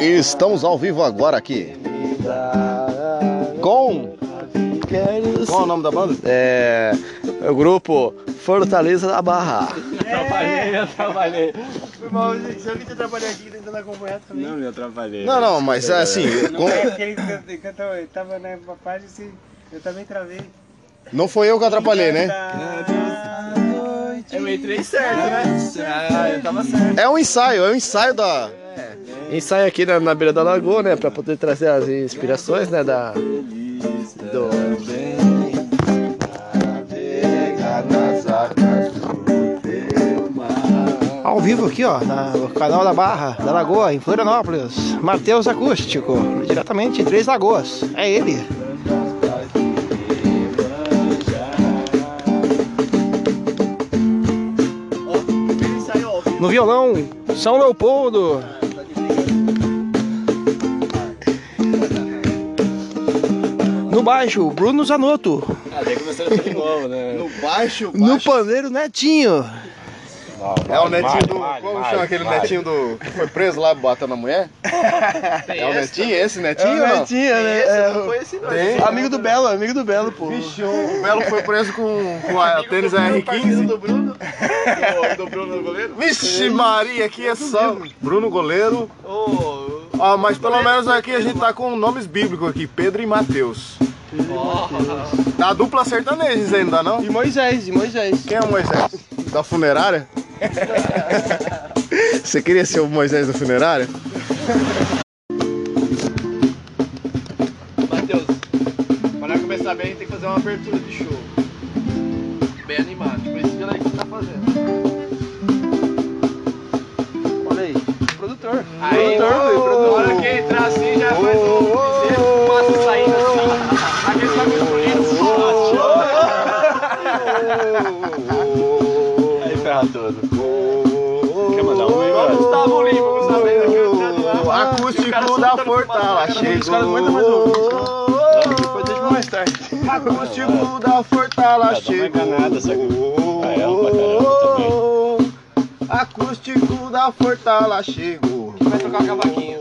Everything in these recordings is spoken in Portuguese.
Estamos ao vivo agora aqui. Com. Qual é o nome da banda? É. O grupo Fortaleza da Barra. Atrapalhei, atrapalhei. Foi mal, se alguém te atrapalhar aqui tentando acompanhar também. Não me atrapalhei. Não, não, mas é assim. com- É porque ele canta- ele tava na parte assim, eu também travei. Não foi eu que atrapalhei, né? Eu entrei certo, né? Ah, eu tava certo. É um ensaio, é um ensaio da. Ensaio aqui na, na beira da lagoa, né? Pra poder trazer as inspirações, né? Da. Do. Ao vivo aqui, ó, no canal da Barra, da Lagoa, em Florianópolis. Matheus Acústico, diretamente de Três Lagoas. É ele. No violão, São Leopoldo. No baixo, Bruno Zanotto. Ah, daí de novo, né? No baixo, No pandeiro, Netinho. É o netinho do. Como chama aquele netinho do. que foi preso lá batendo a mulher? É o netinho? Esse netinho ou não? Netinho, né? É, Tem. amigo do Belo, amigo do Belo, pô. Vixe, o Belo foi preso com, com a tênis R15. do Bruno? Do, Bruno goleiro? Vixe Maria, aqui é só Bruno Goleiro. Ó, mas pelo menos aqui a gente tá com nomes bíblicos aqui, Pedro e Mateus. Da dupla sertaneja ainda, não? E Moisés, e Moisés. Quem é o Moisés? Da funerária? Você queria ser o Moisés da funerária? Matheus, para começar bem, a gente tem que fazer uma abertura de show. Bem animado, tipo aí que você tá fazendo. Aí, produtor. Aí, produtor, na hora que entrar assim, já faz um passo saindo assim. Aquele bagulho bonito. Aí ferra todo. Quer mandar um igual o Gustavo Lima, Gustavo Lima E acústico da Fortala com Os caras aguentam mais um. Depois deixa pra mais tarde. Acústico da Fortala enganada, sabe? chegou. Ah, ela pra caramba Acústico da Fortala chegou. Vai tocar o cavaquinho.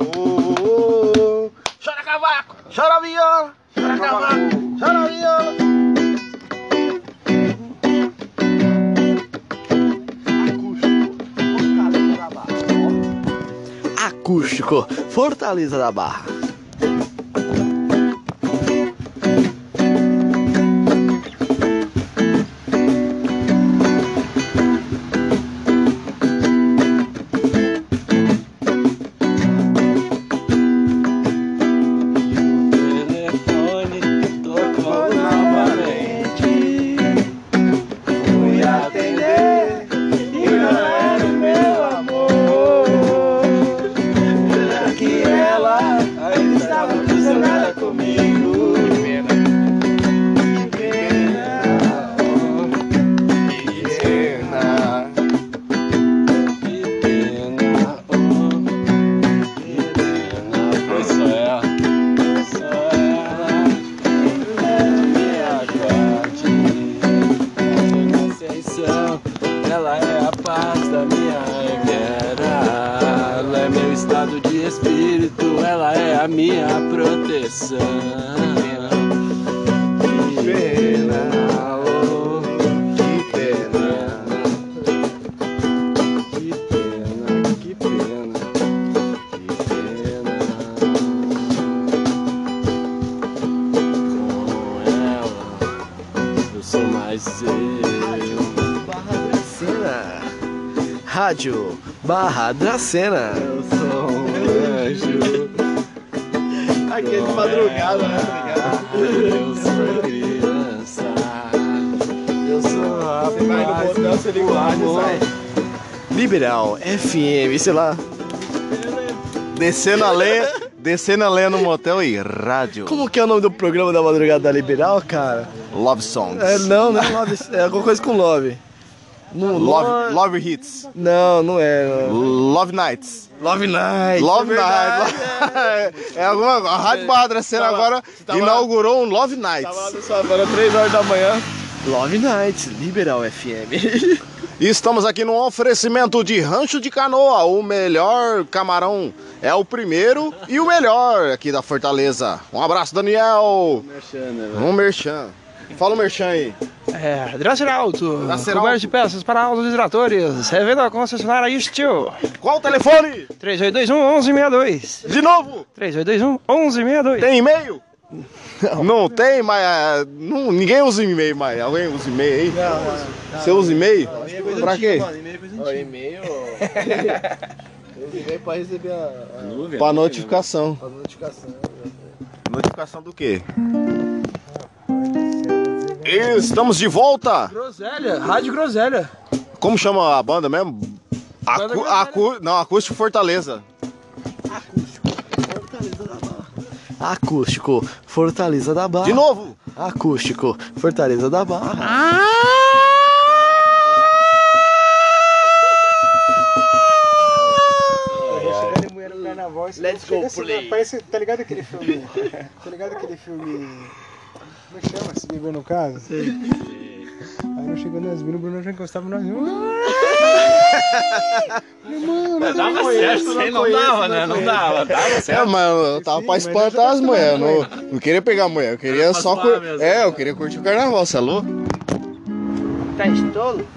Chora cavaco, chora viola, chora cavaco, chora viola. Acústico Fortaleza da Barra. Rádio Barra Dracena. Eu sou um anjo. Aquele de madrugada, né? Eu sou criança. Eu sou a Você vai no motel, você liga o rádio e sai. Liberal FM, sei lá. Descendo a lenha, descendo a lenha no motel e rádio. Como que é o nome do programa da madrugada da Liberal, cara? Love songs. É, não, não é Love, é alguma coisa com Love. Não, Love, love hits. Não, não é. não. Love nights. Love Night. Love é verdade. night. É alguma A Rádio Barra Dracena Tava- agora inaugurou um Love nights. Tava lá no Savana, 3 horas da manhã. Love Night, Liberal FM. E estamos aqui no oferecimento de Rancho de Canoa. O melhor camarão é o primeiro e o melhor aqui da Fortaleza. Um abraço, Daniel. Um merchan. Fala o merchan aí. É, Draceralto. Comércio de peças para autos e tratores. Revenda concessionária Estil. Qual o telefone? 3821-1162. De novo. 3821-1162. Tem e-mail? Não. tem, mas ah, não, ninguém usa e-mail mais. Alguém usa e-mail aí? Você usa e-mail? Pra quê? Ó, e-mail. Eu liguei pra receber a, a, Pra notificação. a notificação. Notificação do quê? Estamos de volta. Groselha, Rádio Groselha. Como chama a banda mesmo? Banda Acu, Groselha. acu, não, Acústico Fortaleza. Acústico, Fortaleza da Barra. De novo. Acústico, Fortaleza da Barra. Isso Let's go play. Parece, tá ligado aquele filme? tá ligado aquele filme. Como é que chama? No caso? Aí não chegando nas minas, o Bruno já encostava nós. Mano, Dava certo, hein? Não dava, né? Não dava. Dava É, certo. mas eu tava Sim, pra espantar as mulheres. Não, não queria pegar a mulher, eu queria pra só. cur-. É, eu queria curtir o carnaval, você é louco? Tá estolo?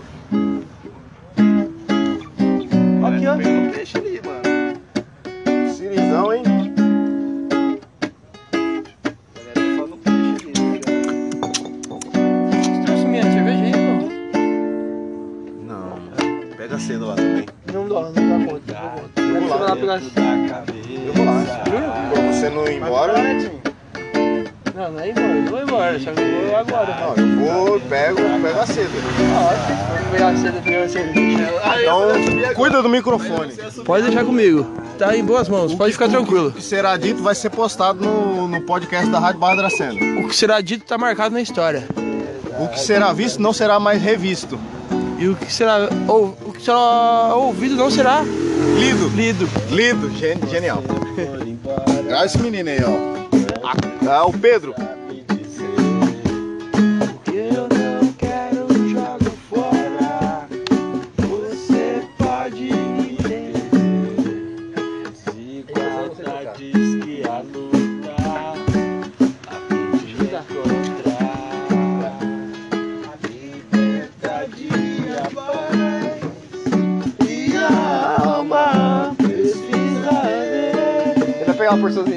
Aqui, ó. Um peixe ali, mano. Sirizão, hein? Vou eu vou lá. Pra você não ir embora. Não, não é embora, eu vou embora, só que eu vou agora. Não, eu vou, pego, pego a cedo. Vamos pegar cedo, pegar cerveja. Então, cuida do microfone. Pode deixar comigo. Tá em boas mãos, pode ficar tranquilo. O que será dito vai ser postado no, no podcast da Rádio Barra da Dracena. O que será dito tá marcado na história. O que será visto não será mais revisto. E o que será, ou, o que será ouvido não será Lido. lido. Lido. Gen- Genial. Olha esse menino aí, ó. Ah, o Pedro. Ver.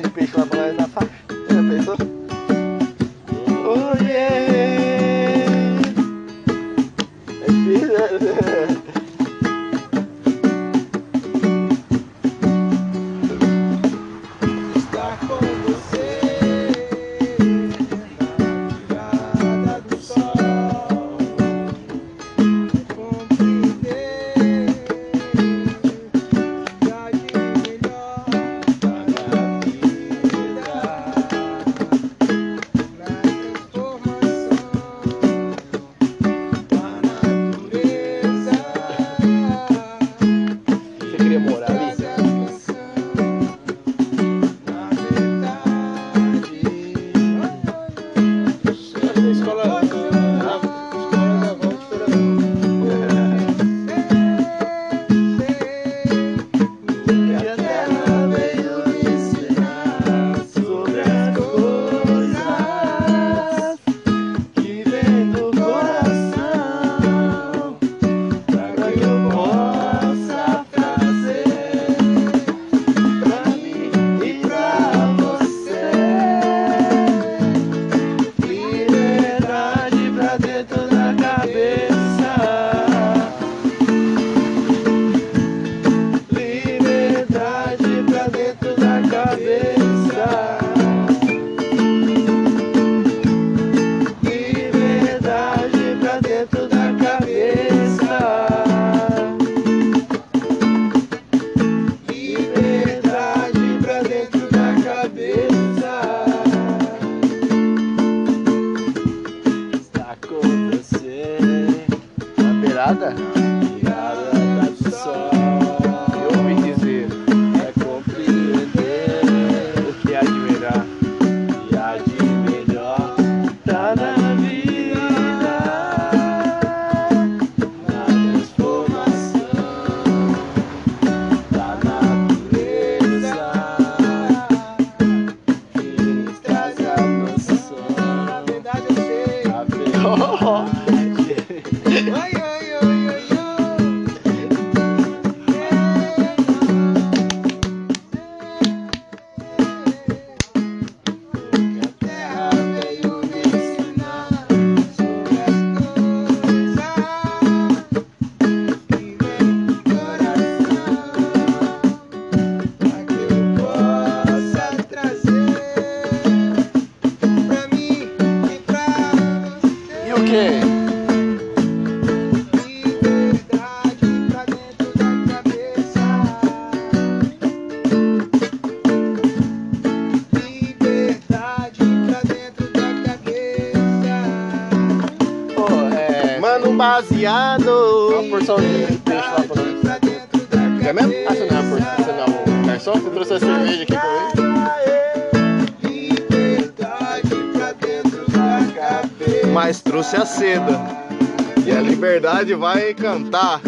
A liberdade vai cantar.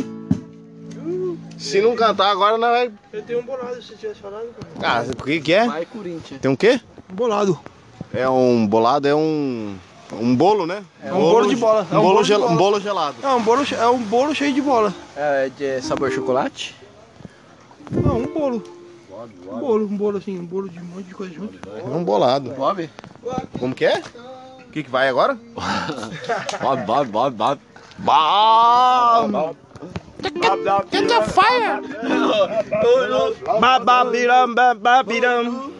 Se não cantar agora, não vai. Eu tenho um bolado, se você tivesse falado. Ah, o que, que é? Vai, Corinthians. Tem um quê? Um bolado. É um bolado, é um. Um bolo, né? É um bolo de bola. Um, É um bolo, bolo de gel- bola. um bolo gelado. É um bolo, é um bolo cheio de bola. É de sabor chocolate? Não, um bolo. Um bolo, um bolo assim, um bolo de um monte de coisa junto. É um bolado. Bob? Como que é? O que, que vai agora? Bob, Bob, Bob, Bob. Bom! Bababiram, bababiram.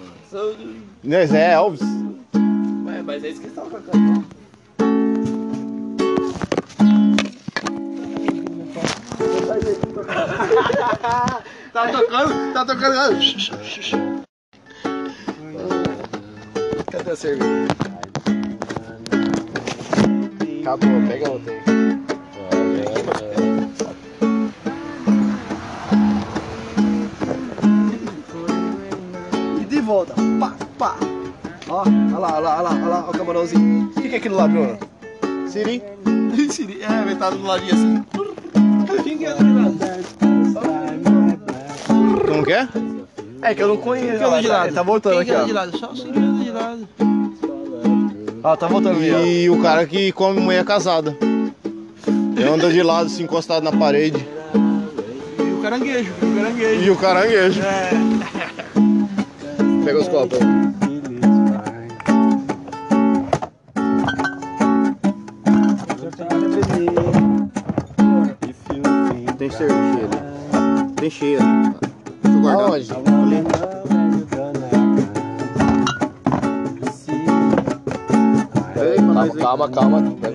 Nós é Elvis. Ué, mas é isso que eles estavam cantando. Tá tocando, tá tocando. Cadê a cerveja? Acabou, pega outra aí. Volta. Pá, pá. Ó, olha lá, olha lá, olha lá, olha lá, o camarãozinho. O que, é aquilo lá, Bruno? Siri. Siri, é, estar do ladinho assim. Quem que é? Como que é? É que eu não conheço. Quem anda de lado? Ele tá voltando Quem aqui, que anda ó. de lado? Só o Siri anda de lado. Ó, tá voltando ali, ó. E o cara que come mulher casada. Ele anda de lado, assim, encostado na parede. E o caranguejo, e o caranguejo. E o caranguejo. Pega os copos aí. Tem cerveja. Tem cheia ali. Deixa eu guardar. Aonde? Calma, calma. calma.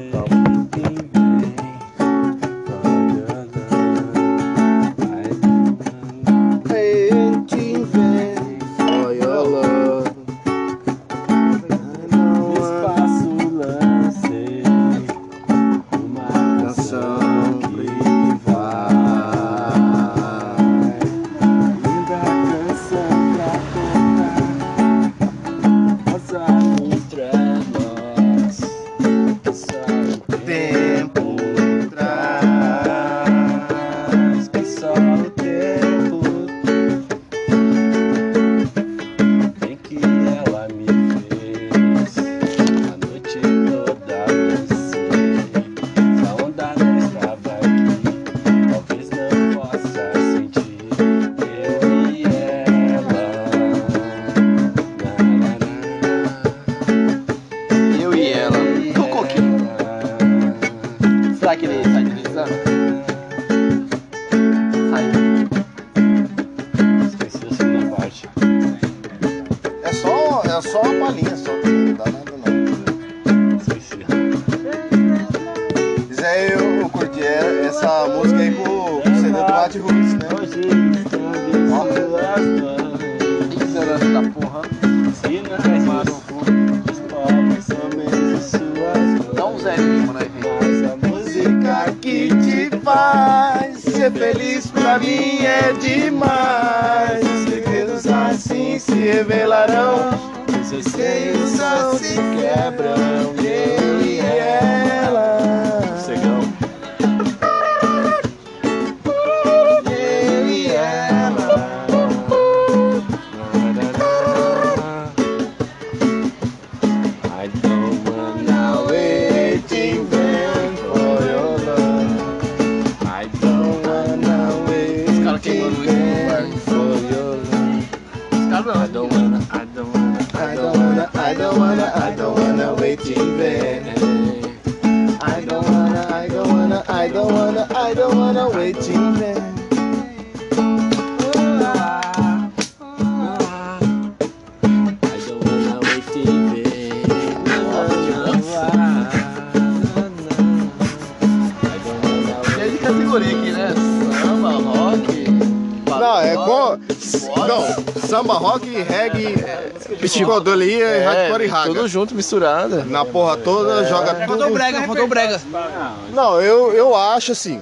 Feliz pra mim é demais. Segredos assim se revelarão. seus Seios só se quebram. Eu e ela. Samba, rock, reggae, psicodelia e hardcore e raga. Tudo junto, misturado. Na porra toda, joga tudo. Faltou brega, faltou brega. Não, eu, eu acho assim,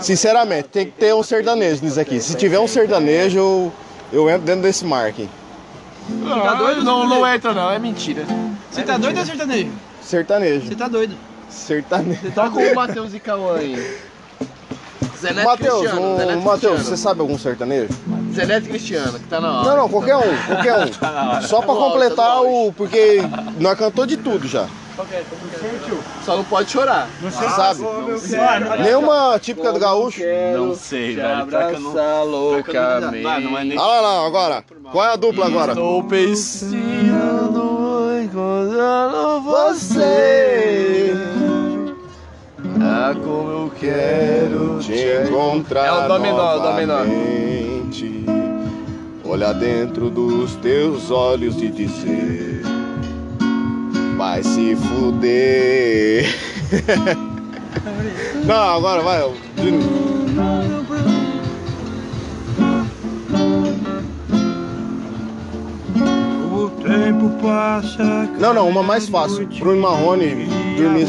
sinceramente, tem que ter um sertanejo nisso aqui. Se tiver um sertanejo, eu, eu entro dentro desse marketing. Tá doido? Não, não entra não, é mentira. Você tá doido ou sertanejo? Sertanejo. Você tá doido. Sertanejo. Toca o Matheus e Cauã aí. Zé Neto Matheus, Cristiano, Zé um, Matheus, você sabe algum sertanejo? Zé Neto Cristiano, que tá na hora. Não, não, qualquer um, qualquer um. Só pra completar o. Porque nós cantou de tudo já. Só não pode chorar. Sabe? Nenhuma típica do gaúcho. Não sei, velho. Que eu não- loucamente. Ah, não é nem. Lá, lá, agora. Qual é a dupla agora? Estou pensando encontrando Você. Ah, como eu quero Te encontrar É o dominó, o dominó. novamente. Olhar dentro dos teus olhos e dizer Vai se fuder Não, agora vai de- O tempo passa. Não, não, uma mais fácil Bruno Marrone dormir,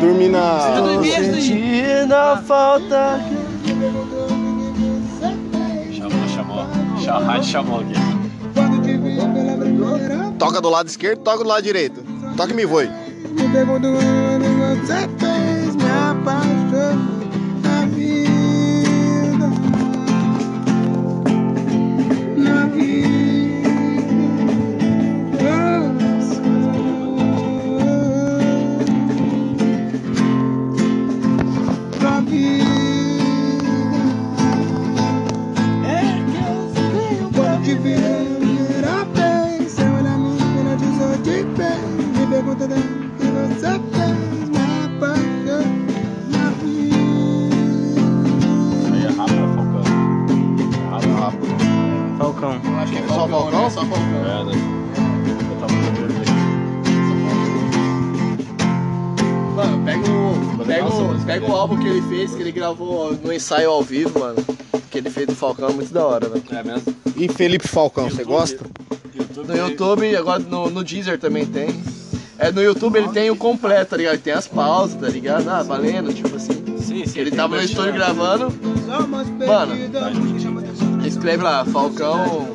Dormir na... Sentindo a falta Chamou, chamou. Chamou, rádio chamou aqui. Toca do lado esquerdo, toca do lado direito Toca e me voe Me pergunto quando você fez me apaixonar álbum que ele fez, que ele gravou no ensaio ao vivo, mano. Que ele fez do Falcão, muito da hora, velho. É mesmo? E Felipe Falcão, você gosta? YouTube. No YouTube, agora no, no Deezer também tem. É, no YouTube ele tem o completo, tá ligado? Ele tem as pausas, tá ligado? Ah, valendo, tipo assim. Sim, sim. Ele tava no estúdio gravando, Mano, escreve lá, Falcão,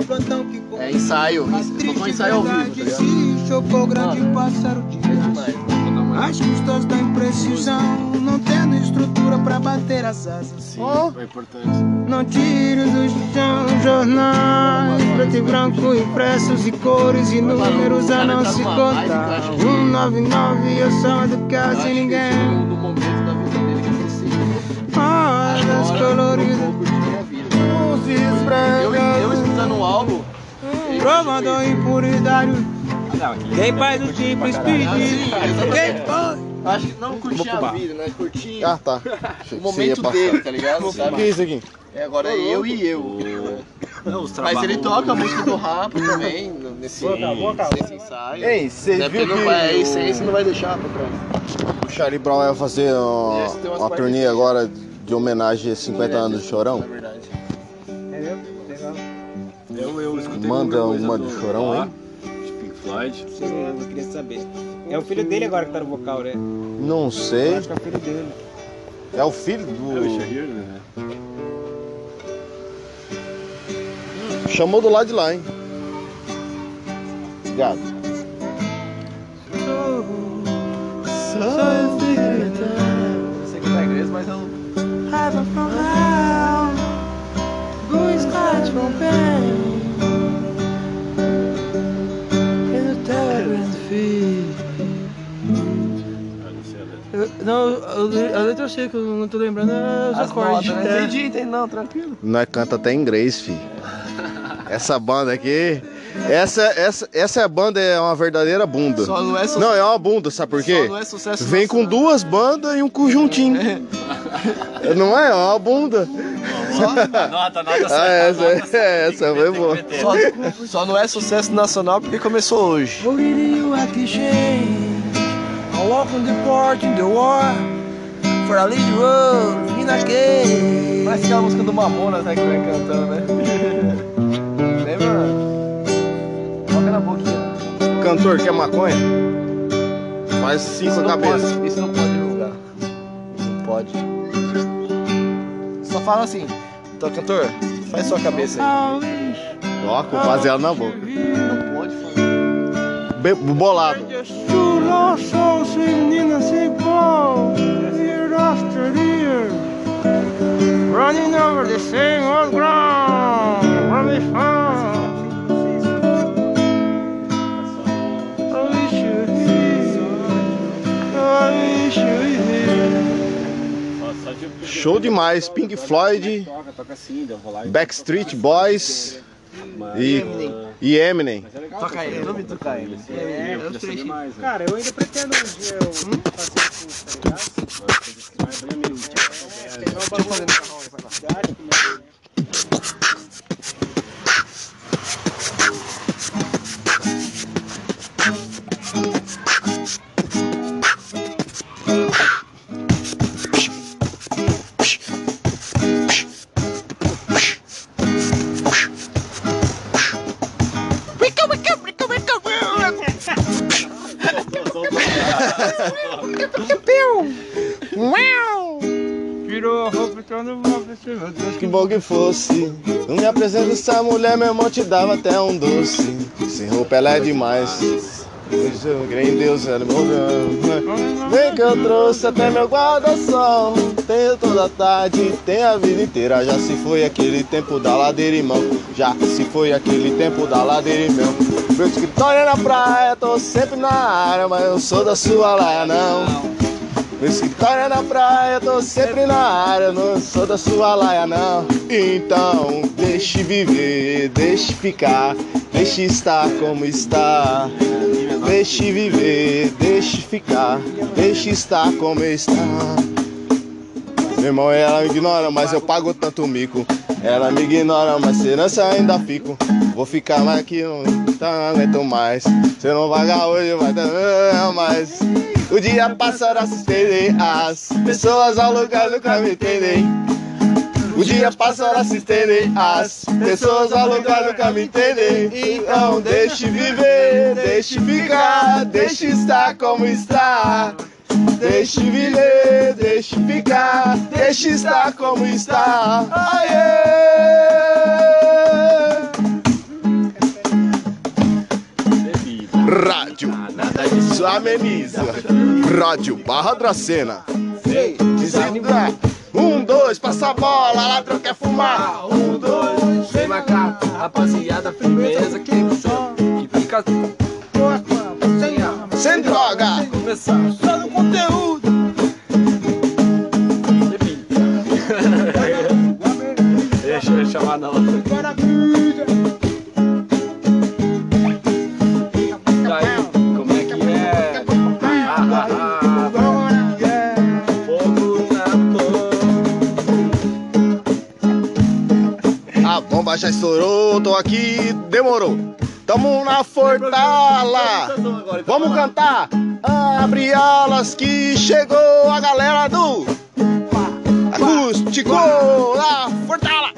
é ensaio, Falcão ensaio ao vivo, tá ligado? Se chocou grande Mano. pássaro de É demais. As custas da imprecisão, não tendo estrutura pra bater as asas. Sim, foi importante. Não tire do chão jornais, preto e branco impressos e cores e números a não se contar. 199 eu sou do Eu caso que ninguém. Agora eu coloridas, Eu, eu escutando o álbum, provando aquele Quem faz o simples pedido? Quem foi? Acho que não curtir a vida, né? Curtir Ah, tá. O momento passar. dele, tá ligado? O que é isso aqui? É, agora é eu e eu. Mas ele toca a música do rap também, nesse, nesse ensaio. Ei, você Né, viu porque não que vai, a essência não vai deixar pra trás. o Charlie Brown vai fazer uma, uma turnê agora de homenagem a 50 anos do Chorão? Na verdade. Eu, eu escutei Manda uma do- Chorão lá, Floyd. Eu queria saber. É o filho dele agora que tá no vocal, né? Não sei. Acho que é o filho dele. É o filho É o do. Shahir, né? Chamou do lado de lá, hein? Obrigado. Eu sei que tá inglês, mas eu. Ah, não Não, a letra eu sei que eu não tô lembrando os As acordes. notas, né? É. Entendi, entendi, não, tranquilo. Nós canta até em inglês, fi. Essa banda aqui. Essa, essa, essa banda é uma verdadeira bunda. Só não é sucesso. Não, é uma bunda, sabe por quê? Só não é sucesso Vem com duas bandas e um conjuntinho. Não é? É uma bunda. Nota, nota Ah, essa, nota certa. essa foi boa. Só, só não é sucesso nacional porque começou hoje. I'm walking the porch in the war For a little road in a game. Parece aquela música do Mamona, né, que vai cantando, né? Lembra? Toca na boquinha. Cantor, quer maconha? Faz cinco isso cabeça. Pode, isso não pode divulgar. Isso não pode. Só fala assim, então, cantor, faz sua cabeça aí. Ó, com baseado na boca. Não pode falar. Be bolado. Year after year, running over the same old ground, where we found. I wish you were here, I wish you were here. Show demais. Pink Floyd. Backstreet Boys e, e Eminem. Toca aí, eu não me tocar ele. É, É, eu saber mais. né? Cara, eu ainda pretendo um dia eu fazer curso, tá ligado? Mas bom que fosse. Não me apresenta essa mulher, meu irmão te dava até um doce. Sem roupa ela é demais. Eu creio em Deus, ela me ouviu. Vem que eu trouxe até meu guarda-sol. Tenho toda a tarde, tem a vida inteira. Já se foi aquele tempo da ladeira, irmão. Já se foi aquele tempo da ladeira, irmão. Meu escritório é na praia, tô sempre na área, mas eu sou da sua laia, não. Meu escritório é na praia, tô sempre na área, não sou da sua laia não. Então, deixe viver, deixe ficar, deixe estar como está. Deixe viver, deixe ficar, deixe estar como está. Meu irmão, ela me ignora, mas eu pago tanto mico. Ela me ignora, mas herança ainda fico. Vou ficar mais aqui, não, tá, não aguento mais. Se eu não pagar hoje, vai dar mais. O dia passará se estender, as pessoas ao lugar nunca me entendem. O dia passará se estender, as pessoas ao lugar nunca me entendem. Então deixe viver, deixe ficar, deixe estar como está. Deixe viver, deixe ficar, deixe estar como está. Aê! Rádio, isso ameniza. Rádio Barra Dracena. Ah, um, dois, passa a bola, ladrão quer fumar. Um, dois, Vem macaco, rapaziada, firmeza, que no chão, que fica sem droga. começar. Já estourou, tô aqui, demorou. Tamo na fortala. Vamos cantar. Abre alas que chegou a galera do Acústico lá, fortala.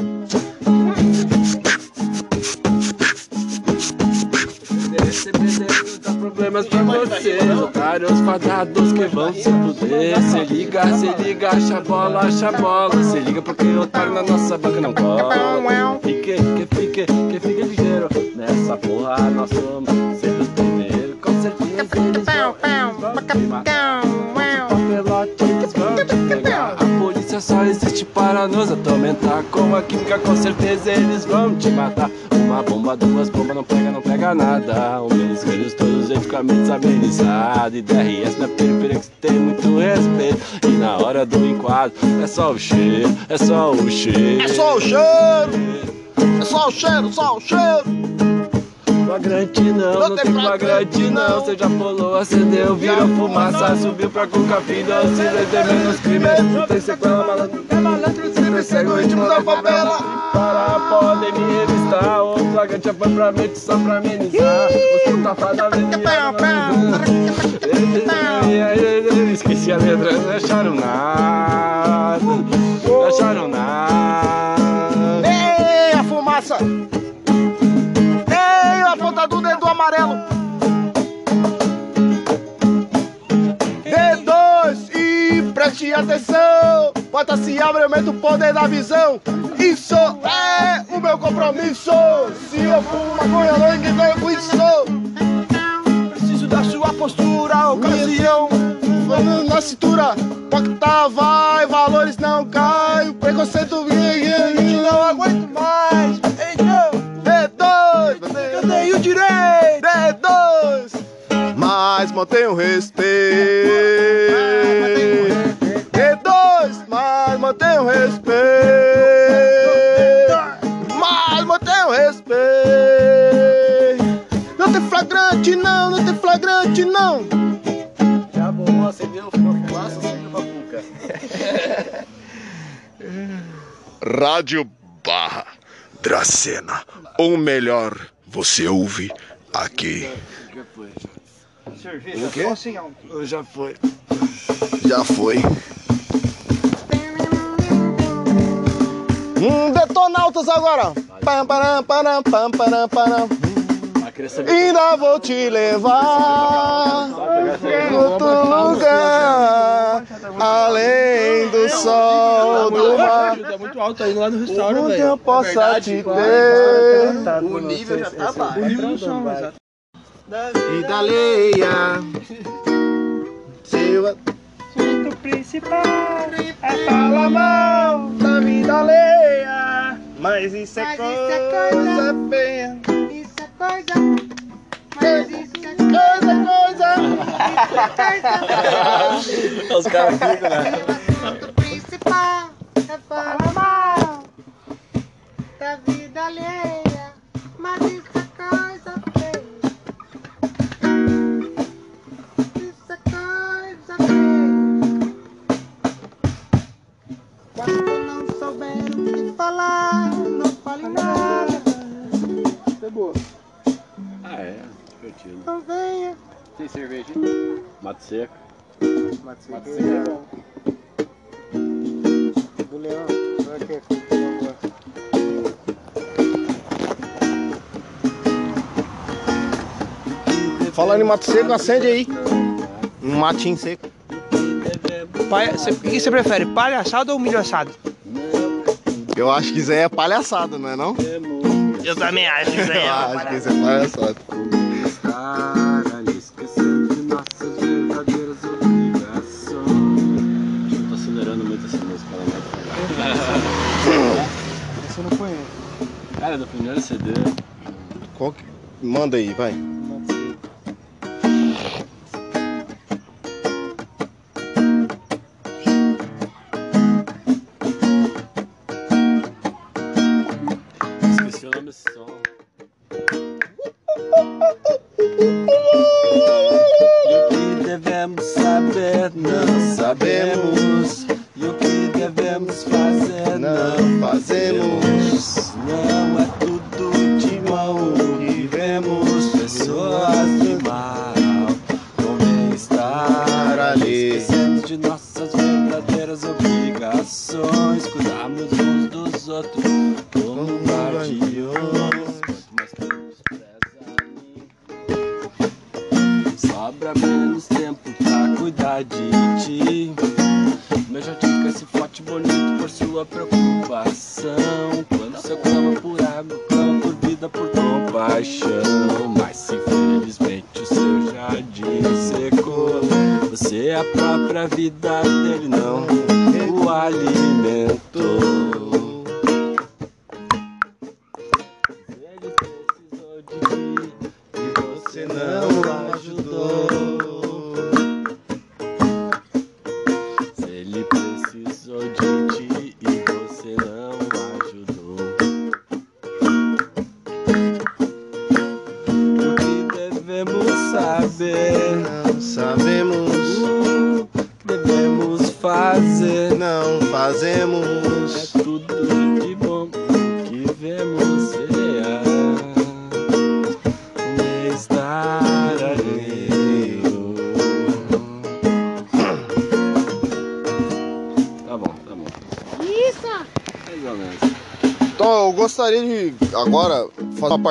Problemas pra você. Otários fadados que vão se fuder. Se liga, se liga, acha bola, acha bola. Se liga porque otário na nossa banca não cola. Fique, que fique, que fique ligeiro. Nessa porra nós somos sempre os primeiros Com certeza eles vão, eles vão te matar só existe para nos atormentar. Com a química com certeza eles vão te matar. Uma bomba, duas bombas, não pega, não pega nada. O meus velhos todos eticamente amenizados E DRS na periferia que tem muito respeito. E na hora do enquadro é só o cheiro, é só o cheiro. É só o cheiro, é só o cheiro, só o cheiro. Flagrante não, não tem flagrante não. Você já pulou, acendeu, virou fumaça Subiu pra cuca vida, se vai ter menos crime Não tem sequela, malandro É malandro, se persegue o ritmo da favela. Para, podem me revistar O flagrante já foi pra mente só pra amenizar. Os puta fada Esqueci a letra, não acharam nada. Não acharam nada. Ei, a fumaça. Atenção, bota se abre, aumenta o poder da visão. Isso é o meu compromisso. Se eu fumo maconha, não ninguém com isso. Preciso da sua postura, ocasião. Falando na cintura, toca vai, valores não caem, preconceito Não aguento mais. Então, D2, eu tenho direito. D2, mas mantém o respeito. D2, mas mantém o respeito. Mas mantém o respeito. Não tem flagrante não, não tem flagrante não. Já bom, acendeu, ficou fumaça, acendeu uma cuca. Rádio Barra Dracena. O melhor você ouve aqui. Cerveja só sem álcool. Já foi. Já foi. Hum, detonautas agora. Pam, param, param, pam, param, param. Ainda vou te levar em outro lugar, além do sol, do mar, Tá muito alto aí lá no onde eu possa te ter. O nível já tá baixo. O nível do som, exato. Vida alheia, seu O principal é falar mal da vida alheia. Mas isso é Mas isso coisa, é coisa. feia. Isso é coisa, mas isso é coisa, coisa. Os caras ficam, né? assunto principal. É falar mal da vida alheia, mas isso é falar, não fale nada. Ah, é. Divertido. Não venha. Tem cerveja? Mato seco. Do leão. Olha aqui, por favor. Falando em mato seco, acende aí. Um matinho seco. Palha- O que você prefere, palhaçada ou milho assado? Eu acho que isso aí é palhaçada, não é não? Eu também acho isso aí. Eu acho que isso é palhaçada. Estar ali esquecendo de nossas verdadeiras obrigações. Eu tô acelerando muito essa música, ela é Você não conhece. Cara, do primeiro CD. Qual que... Manda aí, vai. De nossas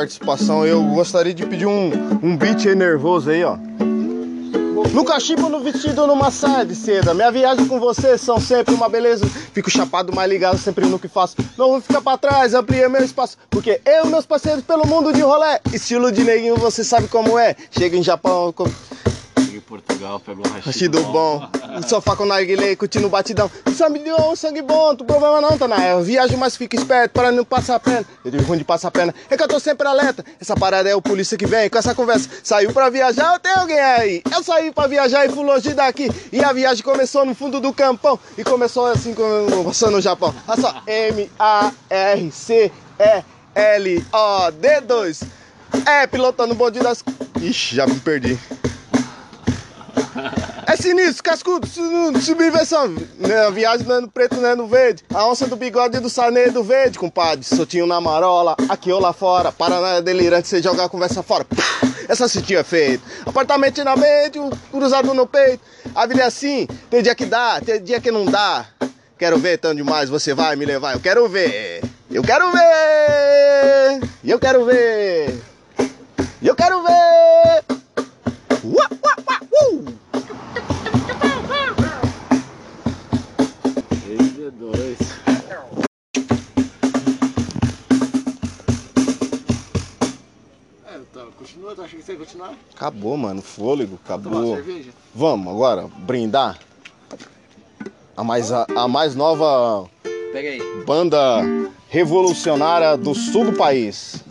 participação. Eu gostaria de pedir um, um beat aí nervoso aí, ó. No cachimbo, no vestido, numa saia de seda. Minha viagem com você são sempre uma beleza. Fico chapado, mais ligado sempre no que faço. Não vou ficar pra trás, amplia meu espaço. Porque eu e meus parceiros pelo mundo de rolé. Estilo de neguinho, você sabe como é. Chega em Japão, com... Em Portugal, pegou um Rachido bom, no sofá com narguilé, curtindo o batidão. Sabe de um sangue bom, tu problema não, tá na Eu viajo, mas fica esperto para não passar a pena. Eu digo ruim de passar a pena, é que eu tô sempre alerta. Essa parada é o polícia que vem com essa conversa. Saiu pra viajar, eu tenho alguém aí. Eu saí pra viajar e fui longe daqui. E a viagem começou no fundo do campão. E começou assim, começou no Japão. Olha só, M-A-R-C-E-L-O-D-2. É, pilotando o bonde das. Ixi, já me perdi. É sinistro, cascudo, su- subversão. Né, viagem no preto, né, no verde. A onça do bigode do sané do verde, compadre. Sotinho na marola, aqui ou lá fora. Paraná é delirante, você jogar a conversa fora. Essa citinha é feita. Apartamento na mente, cruzado no peito. A vida é assim, tem dia que dá, tem dia que não dá. Quero ver tanto demais, você vai me levar. Eu quero ver, eu quero ver, e eu quero ver, e eu quero ver. Continuar? Acabou, mano. Fôlego, acabou. Vamos agora brindar. A mais, a, a mais nova banda revolucionária do sul do país.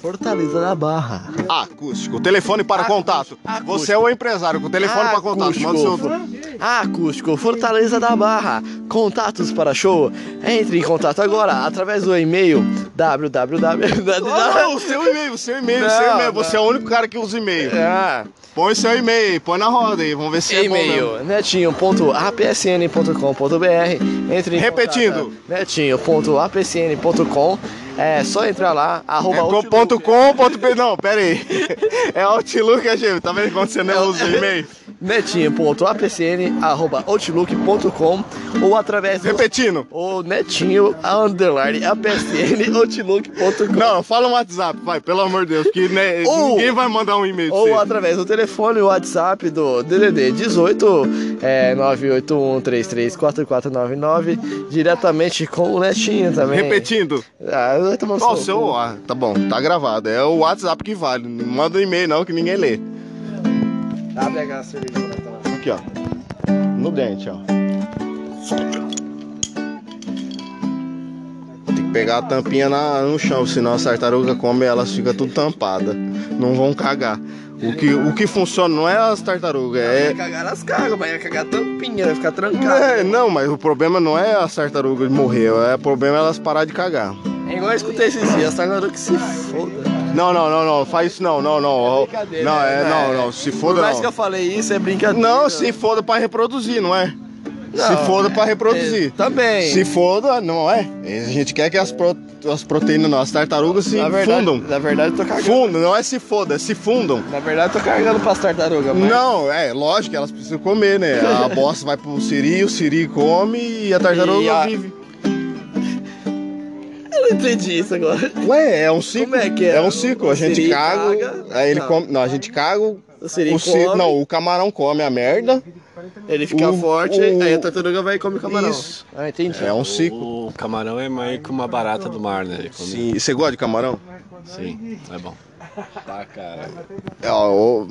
Fortaleza da Barra. Acústico. Telefone para contato. Você é o empresário com telefone para contato. Manda o seu. Acústico, Fortaleza da Barra. Contatos para show. Entre em contato agora através do e-mail www. Não, o seu e-mail, o seu e-mail, o seu e-mail. Você é o único cara que usa e-mail. Ah, Põe seu e-mail, põe na roda aí. Vamos ver se é e-mail netinho.apsn.com.br Entre em Repetindo. contato, netinho.apsn.com É só entrar lá, arroba É com Outlook. Não, pera aí. É Outlook, é gente. Tá vendo quando você não usa e-mail? netinho.apsn.outlook.com ou através do... Repetindo. ou netinho underline apsn outlook.com Não, fala um WhatsApp, vai, pelo amor de Deus, que né, Ou- ninguém vai mandar um e-mail ou através do telefone e WhatsApp do DDD 18 é, 981334499 diretamente com o Netinho também. Repetindo. Ah, vai tomar seu ah, tá bom, tá gravado. É o WhatsApp que vale. Não manda um e-mail não, que ninguém lê. Abre a cerveja pra tomar. Aqui, ó. No dente, ó. Tem que pegar a tampinha na- no chão, senão as tartarugas comem elas ficam tudo tampadas. Não vão cagar. O que, o que funciona não é as tartarugas, Vai é. cagar as cagas, mas vai cagar tampinha, vai ficar trancado. É, não, mas o problema não é as tartarugas morrer, é o problema é elas parar de cagar. É igual eu escutei esses dias, as tartarugas que se foda. Não, não, não, não, faz isso não, não, não. brincadeira, Não, é, né? não, não, se Por foda mais que eu não. falei isso, é brincadeira. Não, se foda pra reproduzir, não é? Se Não, foda pra reproduzir. é, também. Se foda, não é? A gente quer que as, pro- as proteínas, não, as tartarugas se na verdade, fundam. Na verdade, eu tô cagando. Fundam, não é se foda, é se fundam. Na verdade, eu tô carregando pras tartarugas, mas... Não, é lógico elas precisam comer, né? A bosta vai pro siri, o siri come e a tartaruga E a- vive. Eu não entendi isso agora. Ué, é um ciclo. Como é que é? um ciclo. A O gente caga, caga, aí ele não. come. Não, a gente caga. O O siri ci- come, Não, o camarão come a merda. ele fica o- forte, o- aí a tartaruga vai e come o camarão. Isso. Ah, entendi. É um ciclo. O camarão é mais que uma barata do mar, né? Ele come- Sim. E você gosta de camarão? Sim, é bom. Tá, cara. É, ó,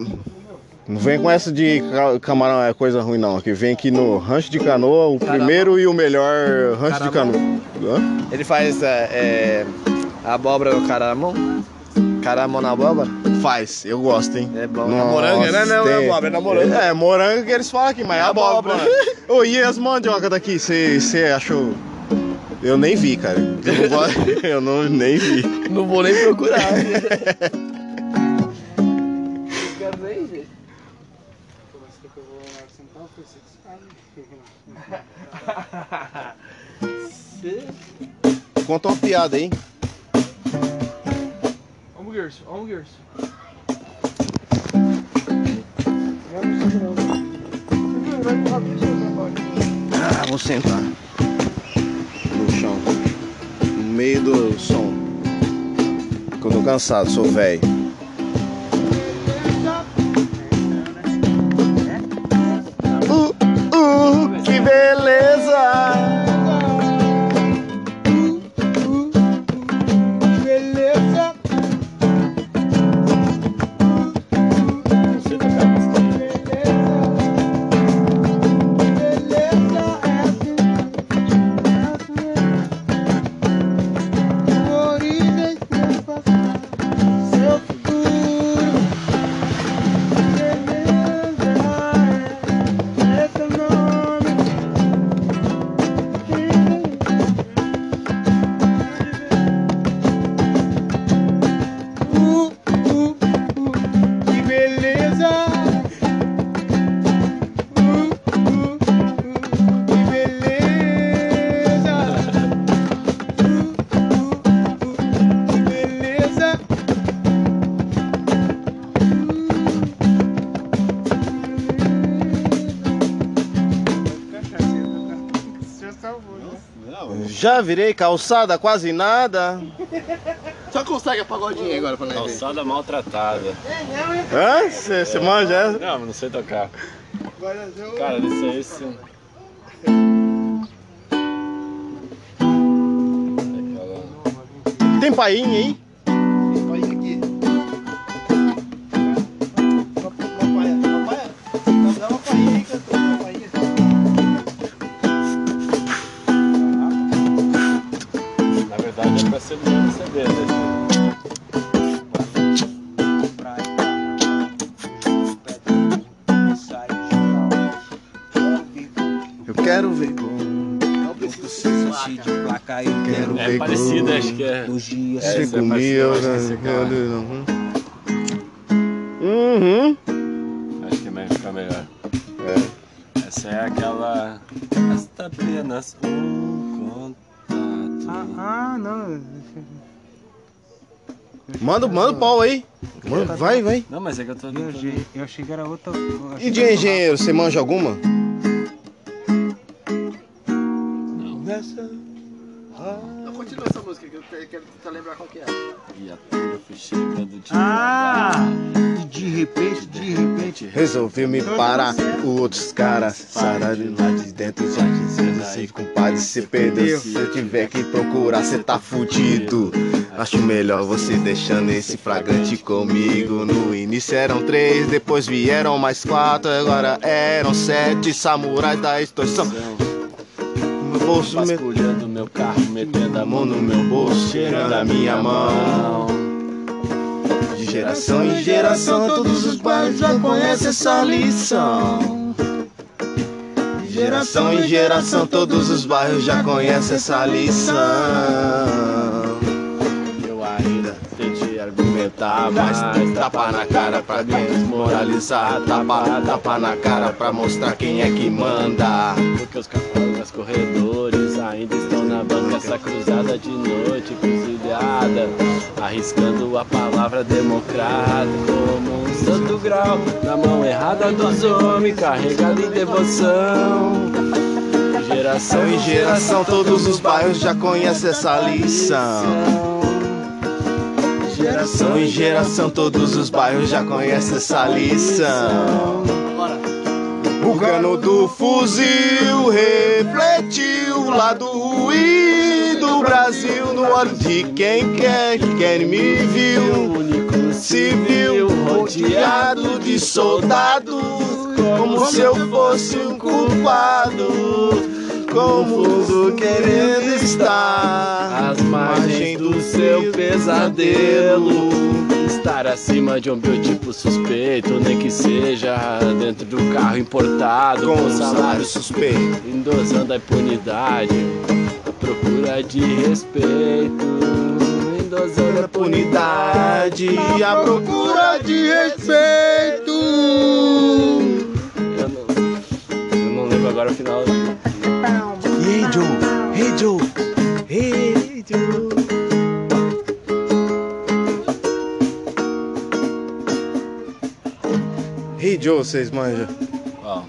Não vem com essa de ca- camarão é coisa ruim, não. Que vem aqui no Rancho de Canoa, o primeiro e o melhor rancho de canoa. Hã? Ele faz é, é, abóbora no caramão. Caramão na abóbora. Faz, eu gosto, hein? É bom. Nossa, Na moranga, né? Não, tem- é abóbora, é na moranga. É, moranga que eles falam aqui, mas é abóbora. Ô, e as mandioca daqui, você achou? Eu nem vi, cara. Eu não, gosto- eu não nem vi. Não vou nem procurar. Conta uma piada aí. Hambúrgueres, hambúrgueres. Ah, vou sentar. No chão. No meio do som. Porque eu tô cansado, sou velho. Já virei calçada quase nada. Só consegue a pagodinha agora pra nós ver. Calçada maltratada. Hã? Você manja essa? Não, mas não sei tocar. Cara, isso aí sim. Aquela... Tem painha aí? Acho que é. os dias. É, é acho que esse cara. Uhum. Acho que vai ficar melhor. É. Essa é aquela. Basta apenas um contato. Ah, não. Manda, manda o pau aí. Manda, vai, vai. Não, mas é que eu tô. Eu, eu achei que era outra. E de engenheiro, você manja alguma? Então continua essa música que eu quero tentar lembrar qual que é. E a tua chega do dia. Ah! E de repente, de repente. Resolveu me parar, os outros caras sararam lá de dentro já dizendo assim, compadre, você perdeu. Se eu tiver que procurar, você tá fudido. Acho melhor você deixando esse flagrante comigo. No início eram três, depois vieram mais quatro, agora eram sete samurais da extorsão. Meu bolso meu carro, metendo a mão mão no meu bolso, cheirando a minha mão. De geração em geração, todos os bairros já conhecem essa lição. De geração em geração, todos os bairros já conhecem essa lição. Argumentar, Mas tapa na cara pra desmoralizar, tapa, tapa na cara pra mostrar quem é que manda. Porque os capangas corredores ainda estão na banca Essa cruzada de noite encruzilhada Arriscando a palavra democrata Como um santo grau Na mão errada dos homens Carregado em devoção De Geração Em geração, todos os bairros já conhecem essa lição. Geração em geração, todos os bairros já conhecem essa lição. O cano do fuzil refletiu o lado ruim do Brasil no olho de quem quer que quer me viu. único Civil rodeado de soldados, como se eu fosse um culpado. Confuso querendo estar. As margens do seu pesadelo. Estar acima de um biotipo suspeito Nem que seja dentro do carro importado com Com um salário suspeito. Endosando a impunidade A procura de respeito. Endosando a Impunidade e a procura de respeito. Eu não, eu não lembro agora o final Hey Joe, hey Joe, hey Joe. Hey Joe, vocês manjam. Ó,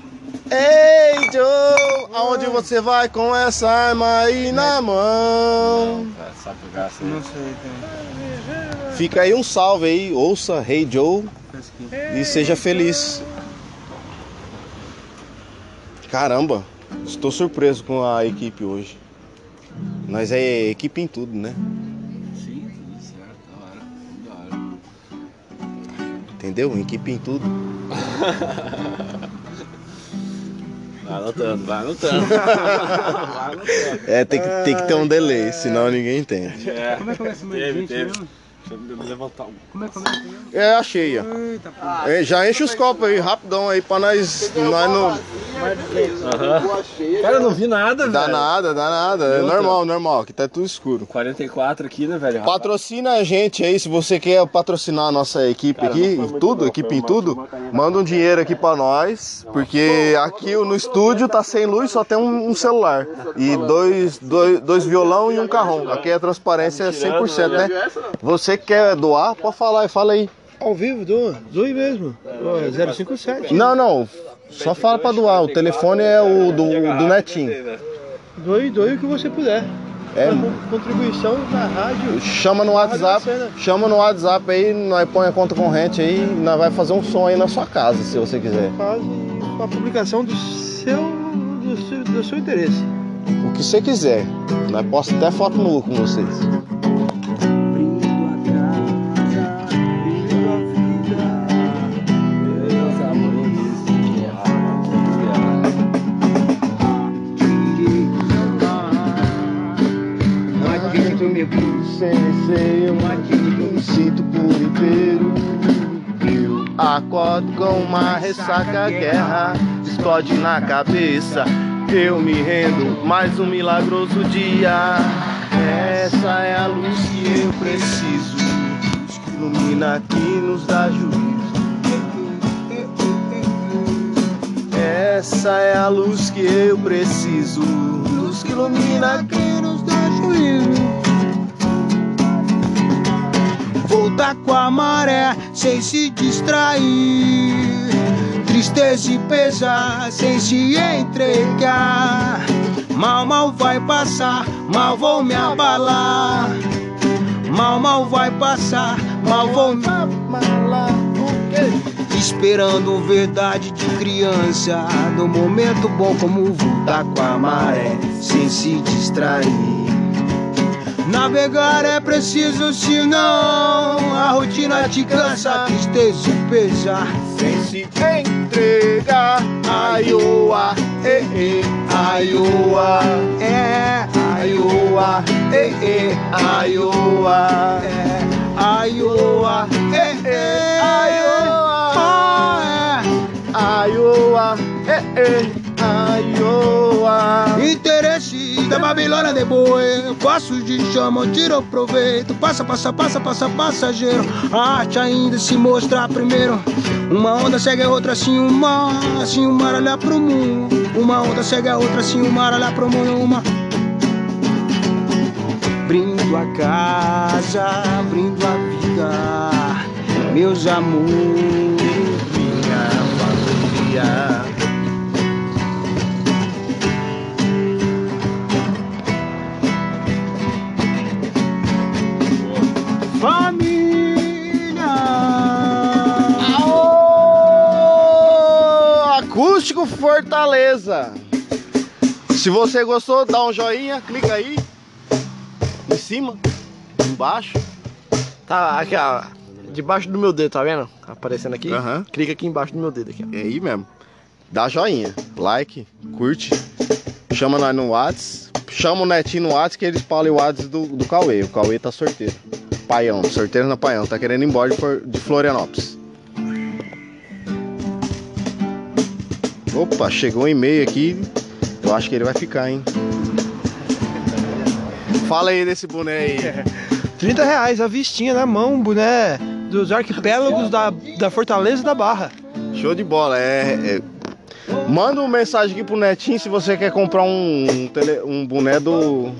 Ei Joe, aonde você vai com essa arma aí na mão? é, sabe assim Não sei, tem. Fica aí um salve aí, ouça Hey Joe e seja feliz. Caramba, estou surpreso com a equipe hoje. Nós é equipe em tudo, né? Sim, tudo certo, da hora Da hora Entendeu? Equipe em tudo. Vai anotando, vai anotando Vai anotando É, tem que, tem que ter um delay, senão ninguém entende. É, Como é que começa o meu teve, gente teve. mesmo? Deixa eu me levantar um. Como é que? É a cheia. Eita. É, já enche os copos aí, rapidão aí, pra nós, nós não... Cara, eu não vi nada, Dá velho. nada, dá nada. É normal, normal, que tá tudo escuro. 44 aqui, né, velho? Patrocina a gente aí, se você quer patrocinar a nossa equipe Cara, aqui, muito tudo, equipe em tudo, manda um dinheiro aqui pra nós, porque aqui no estúdio tá sem luz, só tem um, um celular. E dois, dois, dois violão e um carrão. Aqui a transparência é 100%, né? Você que quer doar, pode falar e fala aí. Ao vivo, doa. Doe mesmo. Ó, é 057. Não, não, só fala pra doar, o telefone é o do, do Netinho. Doe, doe o que você puder. É. Con- Contribuição na rádio. Chama no WhatsApp, chama no WhatsApp aí, nós põe a conta corrente aí, nós vai fazer um som aí na sua casa, se você quiser. Faz uma publicação do seu, do seu, do seu interesse. O que você quiser. Nós posta até foto nua com vocês. Sem receio, me sinto por inteiro. Eu acordo com uma ressaca, guerra explode na cabeça. Eu me rendo, mais um milagroso dia. Essa é a luz que eu preciso, que ilumina, que nos dá juízo. Essa é a luz que eu preciso, luz que ilumina, que nos dá juízo. Voltar com a maré sem se distrair. Tristeza e pesar sem se entregar. Mal, mal vai passar, mal vou me abalar. Mal, mal vai passar, mal vou me abalar. Esperando verdade de criança. No momento bom, como voltar com a maré sem se distrair. Navegar é preciso, senão a rotina te cansa, tristeza e pesar. sem se entregar. Aioa, eh, eh, aioa, É, aioa, eh, eh, aioa, é, aioa, é, é, aioa, ah, aioa, eh, eh, é. Interesse da Babilônia de boi, passos de chama, tira proveito, passa, passa, passa, passa, passageiro. A arte ainda se mostrar primeiro. Uma onda segue a outra, assim o mar, assim o mar olha pro mundo. Uma onda segue a outra, assim o mar olha pro mundo. Uma brindo a casa, brindo a vida, meus amores, minha. Família. Fortaleza. Se você gostou, dá um joinha, clica aí. Em cima, embaixo. Tá, aqui, ó. Debaixo do meu dedo, tá vendo? Aparecendo aqui. Aham. Clica aqui embaixo do meu dedo aqui, ó. É aí mesmo. Dá joinha, like, curte. Chama nós no Whats. Chama o Netinho no Whats que eles falam o Whats do, do Cauê. O Cauê tá sorteiro. Paião, sorteiro na Paião. Tá querendo ir embora de Florianópolis. Opa, chegou um e-mail aqui. Eu acho que ele vai ficar, hein? Fala aí desse boné aí. 30 reais a vistinha na mão, boné dos arquipélagos da, da Fortaleza e da Barra. Show de bola. É, é- Manda uma mensagem aqui pro Netinho se você quer comprar um, um, tele- um boné do.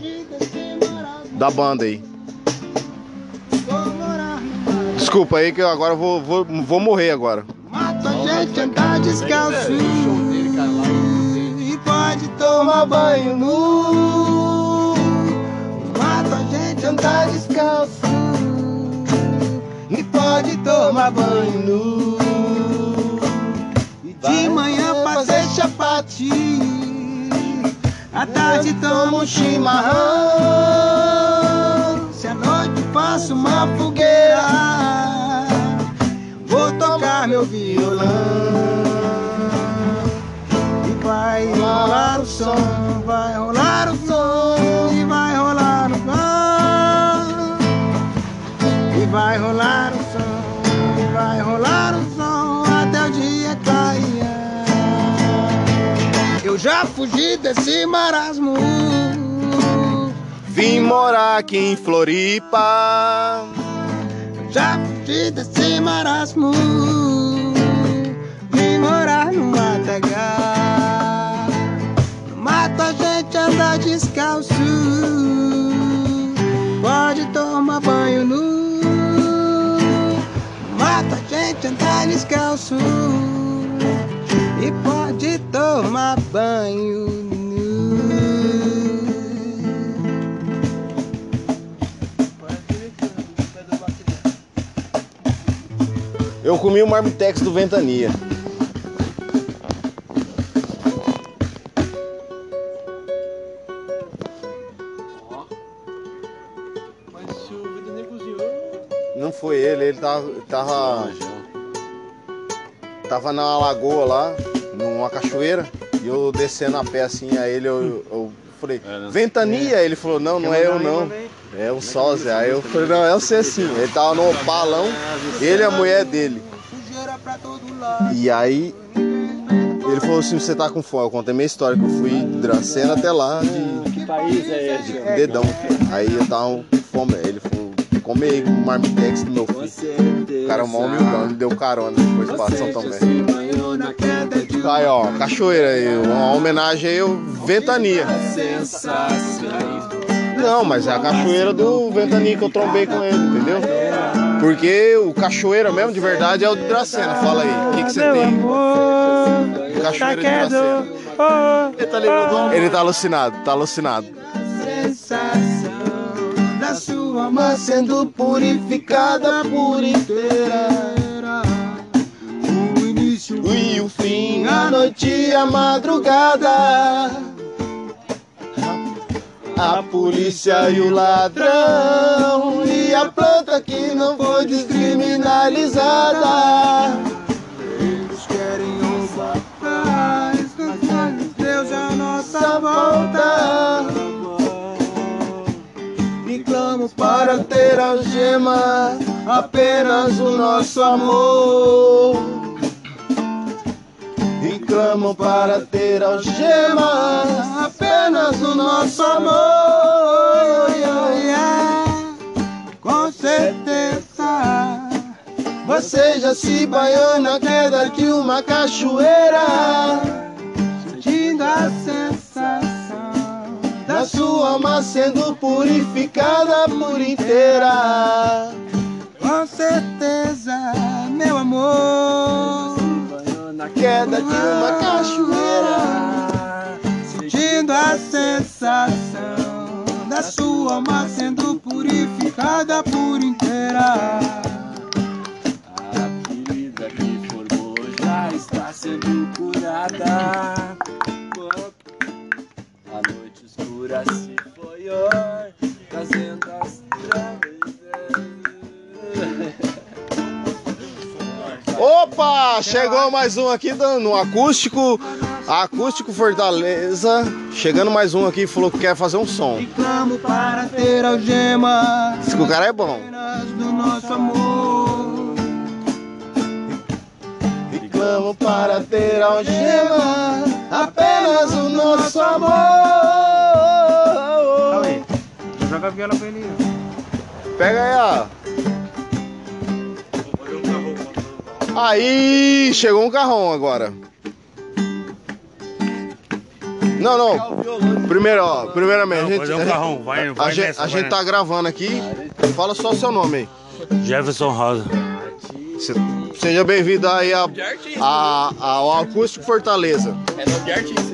Da banda aí. Desculpa aí que eu agora vou, vou, vou morrer agora. Mata a gente andar descalço E pode tomar banho nu. Mata a gente andar descalço. E pode tomar banho nu. E de manhã fazer chapati. À tarde toma um chimarrão. Se à noite faço uma fogueira Vou tocar meu violão vai rolar o som Vai rolar o som E vai rolar o som. E vai rolar o som E vai rolar o som Até o dia clarear Eu já fugi desse marasmo. Vim morar aqui em Floripa. Já fugi desse marasmo. Vim morar no matagal a gente andar descalço. Pode tomar banho nu. Mata a gente andar descalço. E pode tomar banho nu. Eu comi o marmitex do Ventania. Foi ele, ele tava. Tava, tava na lagoa lá, numa cachoeira, e eu descendo a pé assim, aí ele eu, eu falei, ventania? Ele falou, não, não é eu não. É o sósia. Aí eu falei, não, é você sim. Ele tava no opalão, ele e a mulher dele. Sujeira pra todo lado. E aí ele falou assim, você tá com fome. Eu contei minha história, que eu fui de Dracena até lá de, Que país é esse? de dedão. Aí eu tava com fome. Aí ele falou, come aí o marmitex do meu filho. certeza. O cara é mó humildão, ele deu carona depois pra São Tomé. Aí ó, cachoeira aí, uma homenagem aí Ventania. Não, mas é a cachoeira do Ventania que eu trombei com ele, entendeu? Porque o cachoeira mesmo, de verdade, é o de Dracena. Fala aí, o que, que você tem? amor, Cachoeira de tá Dracena. quieto. Ele tá alucinado, tá alucinado. Da sua alma sendo purificada por inteira. O início E o fim, a noite e a madrugada. a polícia e o ladrão. E a planta que não foi descriminalizada. Eles querem um paz, Deus é a nossa volta. Para ter algema apenas o nosso amor. E para ter algema apenas o nosso amor. Com certeza. Você já se banhou na queda de uma cachoeira. Sentindo a sensação Da sua alma sendo purificada por inteira. Com certeza, meu amor. Na queda de uma cachoeira. Sentindo a sensação da sua alma sendo purificada por inteira. A ferida que formou já está sendo curada. A noite escura se foi hoje, trazendo as Opa! Chegou mais um aqui no acústico. Acústico Fortaleza. Chegando mais um aqui, falou que quer fazer um som. Clamo para ter algema Diz que o cara é bom. apenas do nosso amor. E clamo para ter algema apenas o nosso amor. Joga a viola pra ele. Pega aí, ó. Aí, chegou um carrão agora. Não, não. Primeiro, ó, primeiramente, a gente, um a carrão, vai, a vai gente, nessa, a vai gente tá gravando aqui. Fala só o seu nome aí. Jefferson Rosa. Se- Seja bem-vindo aí a, a- ao Acústico Fortaleza. É nome de artista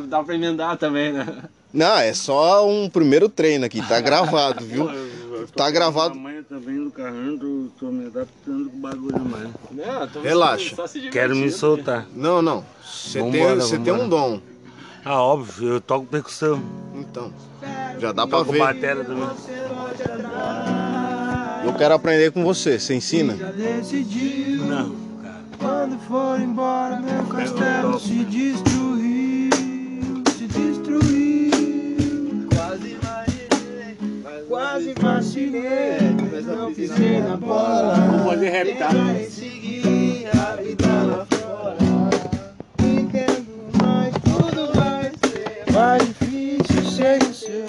dá, dá pra emendar também, né? Não, é só um primeiro treino aqui, tá gravado, viu? Tá gravado. Amanhã também tô, tô me adaptando com o bagulho mais. Não, Relaxa. Quero me soltar. Não, não. Você tem, você tem um dom. Ah, óbvio, eu toco percussão. Então, já dá pra ver. batera também. Eu quero aprender com você. Você ensina? Não, cara. Quando for embora meu castelo se destruiu Quase vacilei Mas não pisei na bola. Vou poder reptar. Tentei seguir a vida lá fora. Entendo, mas tudo vai ser Mais difícil sem o seu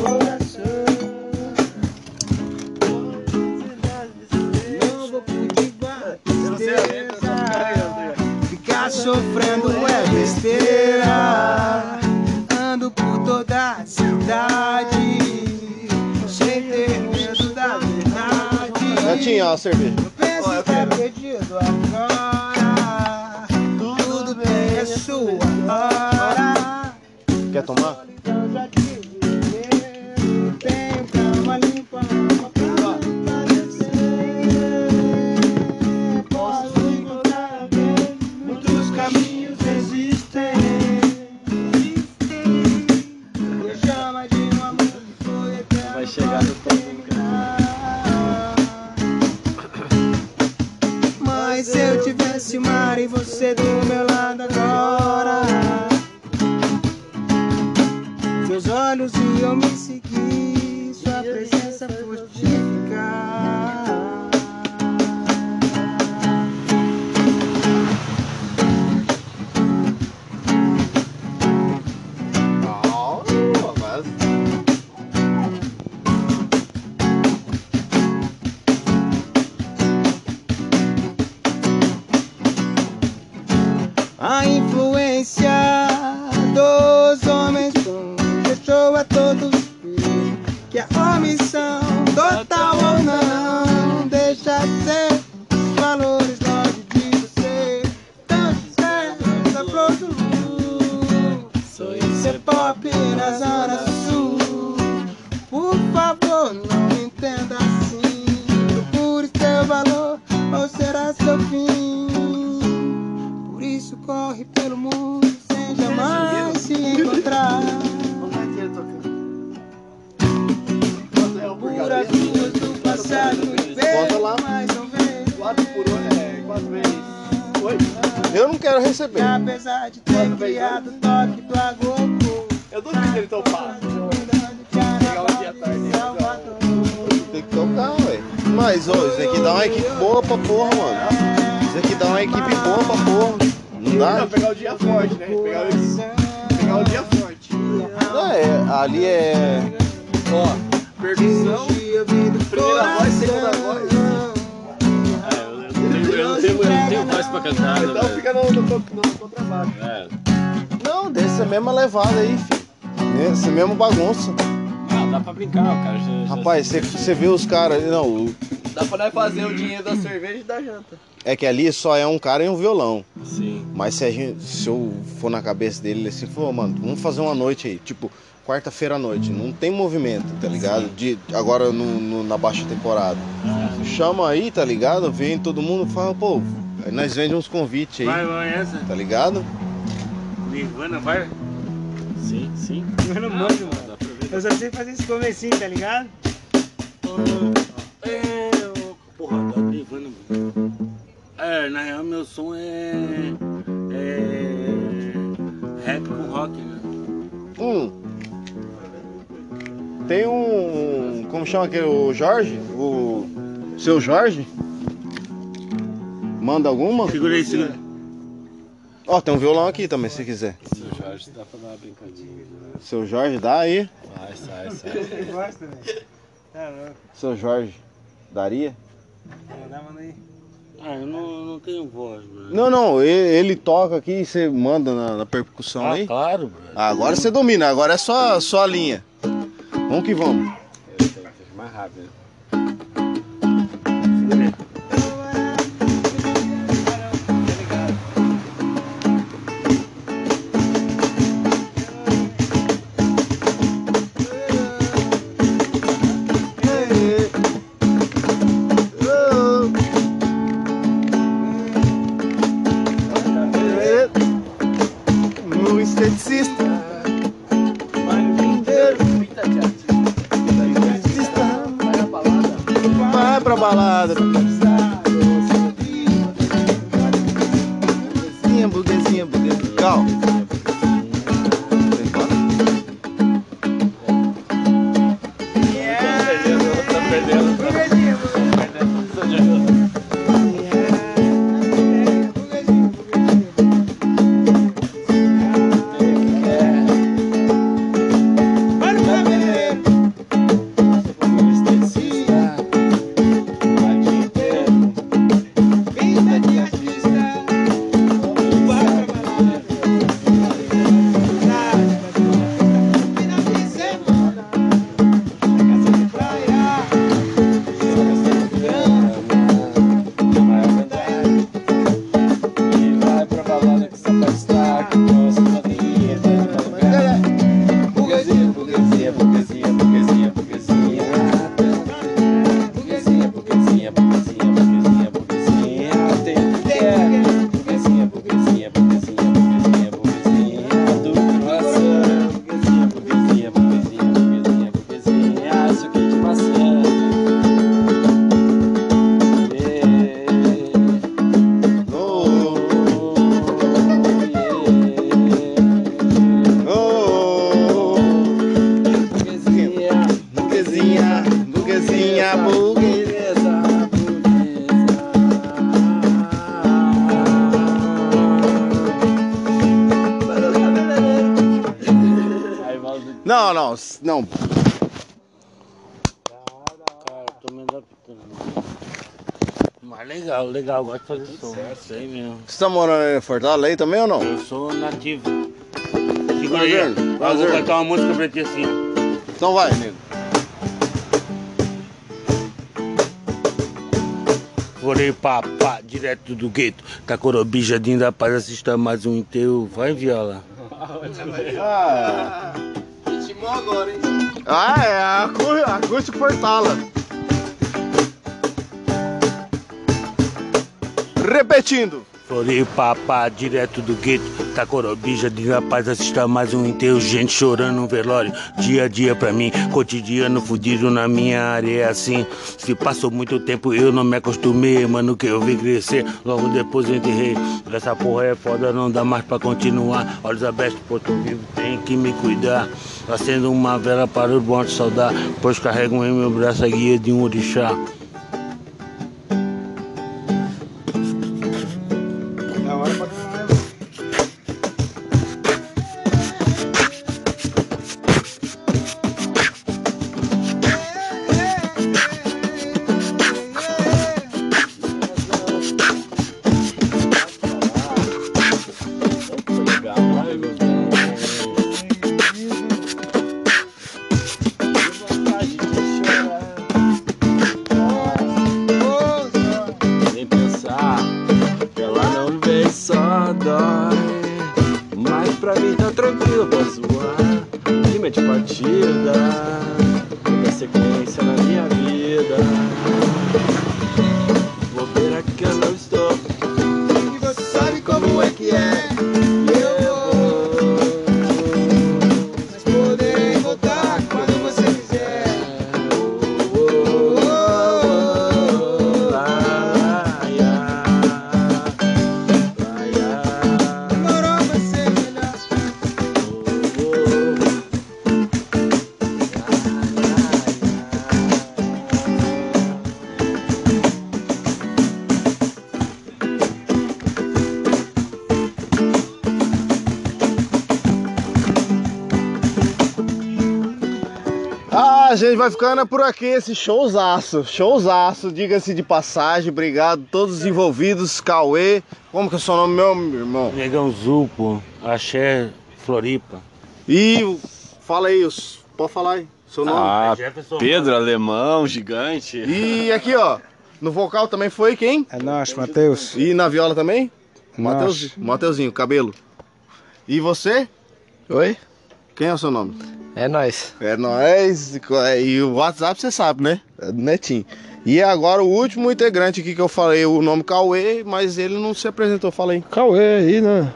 coração. Não vou cultivar tristeza Ficar sofrendo é besteira. Ando por toda a cidade Netinho, ó, a cerveja. Penso que é perdido agora Tudo bem, é sua hora Quer tomar? eu já te vi Tenho cama limpa mar e você do meu lado agora. Seus olhos iam me seguir Sua presença fortificar Rapaz, você- você vê os caras. Não, o- Dá pra nós fazer o dinheiro da cerveja e da janta. é que ali só é um cara e um violão. Sim. Mas se, a gente, se eu for na cabeça dele, ele assim, falou, mano, vamos fazer uma noite aí, tipo, quarta-feira à noite. Não tem movimento, tá ligado? De, agora no, no- na baixa temporada. Chama aí, tá ligado? Vem todo mundo fala, pô, aí nós vendemos uns convites Vai, aí, vai essa. tá ligado? Nirvana, vai. Sim, sim. Eu não manjo, mano. Dá pra ver. Eu só sei fazer esse comecinho, tá ligado? É, porra, tá mano. É, na real meu som é. É. Rap com rock, né? Um. Tem um. Como chama aquele? O Jorge? O. Seu Jorge? Manda alguma? Segura aí, segura. Ó, tem um violão aqui também, se quiser. Seu Jorge dá pra dar uma brincadinha. né? Seu Jorge, dá aí. Vai, sai, sai. Você gosta, velho? Tá louco. Seu Jorge, daria? Manda, manda aí. Ah, eu não, não tenho voz, mano. Não, não, ele, ele toca aqui e você manda na, na percussão Ah, aí. claro, bro. Ah, agora você domina, agora é só, só a linha. Vamos que vamos. Eu tenho que ser mais rápido. Não. Cara, tô me adaptando. Mas legal, legal, gosto de fazer som. Sei mesmo. Você tá morando em Fortaleza aí também ou não? Eu sou nativo. Segura aí. Prazer, ó. Eu prazer. vou cantar uma música pra ti assim, ó. Então vai, nego. Forei papá, direto do gueto. Tá corobijadinho da paz, assista mais um inteiro. Vai, viola. Ah, Ritmou agora, hein? ah é a acú- acústico Fortala. Repetindo. Papá, direto do gueto. Tá corobijadinho da paz, assista mais um inteiro. Gente chorando no velório. Dia a dia pra mim, cotidiano fudido na minha área é assim. Se passou muito tempo, eu não me acostumei, mano, que eu vi crescer. Logo depois eu enterrei. Essa porra é foda, não dá mais pra continuar. Olhos abertos, porto vivo, tem que me cuidar. Acendo uma vela para o bom te saudar. Pois carrego em meu braço a guia de um orixá. Vai ficando por aqui, esse showzaço, showzaço, diga-se de passagem, obrigado a todos os envolvidos, Cauê, como que é o seu nome, meu irmão? Negão Zupo, Axé, Floripa. E fala aí, os- pode falar aí, seu nome. Ah, Jefferson Pedro, alemão, gigante. E aqui, ó, no vocal também foi quem? É nóis, Matheus. E na viola também? Mateus, Mateuzinho, cabelo. E você? Oi? Quem é o seu nome? É nóis. É nóis. E o WhatsApp você sabe, né? É do Netinho. E agora o último integrante aqui que eu falei, o nome Cauê, mas ele não se apresentou, fala aí. Cauê aí, né?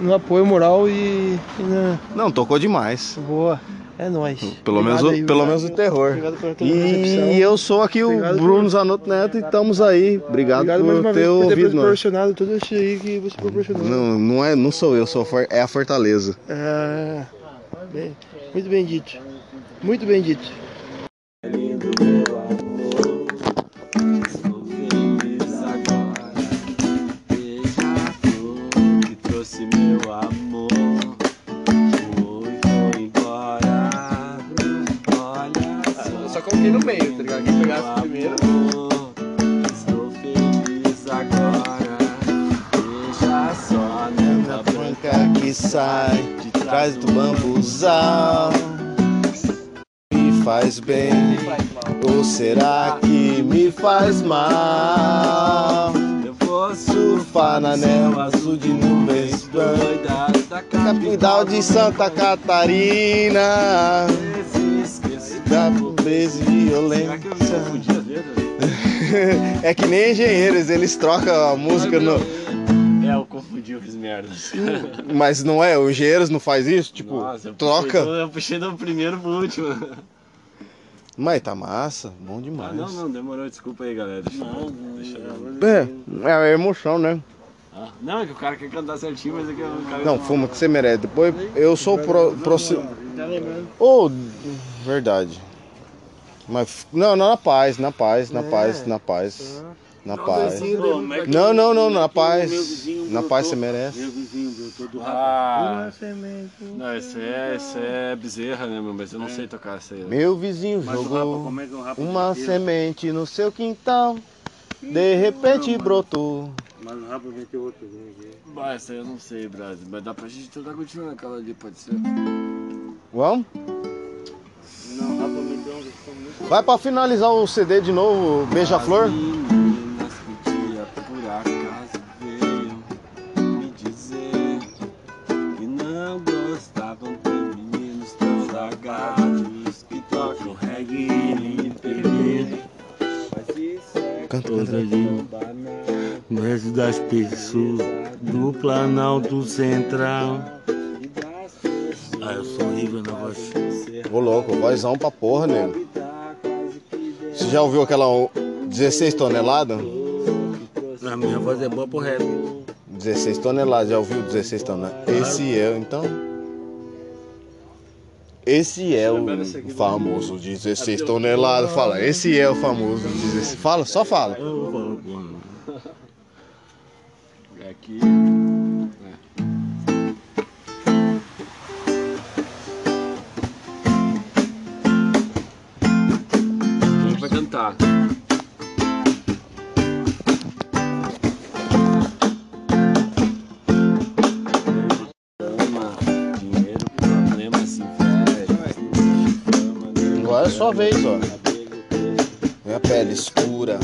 No apoio moral e, e na Não, tocou demais. boa. É nóis. Pelo Obrigado menos, o- aí, pelo obrigado. menos o terror. Obrigado pela tua. E eu sou aqui Obrigado o por- Bruno Zanotto Neto e estamos aí. Obrigado, Obrigado mais por uma ter vez por ter ouvido nós. proporcionado tudo isso aí que você proporcionou. Não, não, é, não sou eu, sou é a Fortaleza. É, muito bem dito. Muito bem dito. De Santa Catarina. Da pobreza e Será que eu violência? É que nem engenheiros, eles trocam a música no... É, eu confundi, eu fiz merda. Mas não é, o engenheiros não faz isso? Tipo, Nossa, eu troca Puxei do, eu puxei do primeiro pro último. Mas tá massa, bom Ah, demais. não, não, demorou, desculpa aí, galera. Deixa, eu- deixa eu... É, é a emoção, né? Ah, não, é que o cara quer cantar certinho, mas é que o cara. Não, fuma que você merece. Depois eu sou pro. pro oh, verdade. Mas não, não, na paz, na paz, na paz, na paz. Na paz. É Não, não, não, na paz. Na paz você merece. Meu vizinho brotou do. Ah, semente. não, esse é, esse é bezerra, né, meu? Mas eu não sei tocar essa aí. Meu vizinho jogou como é que é um rapa uma semente no seu quintal. De repente brotou. Mas o rapa meteu outro grande. Bah, essa aí eu não sei, Brasil. Mas dá pra gente tentar continuar naquela ali, pode ser. Vamos? Não, o rapa meteu versão muito. Vai pra finalizar o CD de novo, Beija-Flor. Meninas que um dia Canta, canta. das pessoas do Planalto Central. Ah, eu sou horrível na voz. Ô louco, vozão pra porra, que Você já ouviu aquela 16 toneladas? A minha voz é boa pro rap. 16 toneladas, já ouviu 16 toneladas? Esse é, então. Esse é o famoso 16 toneladas. Fala, esse é o famoso 16. Fala, só fala. É aqui. Quem vai cantar? Vez, ó. Minha pele escura.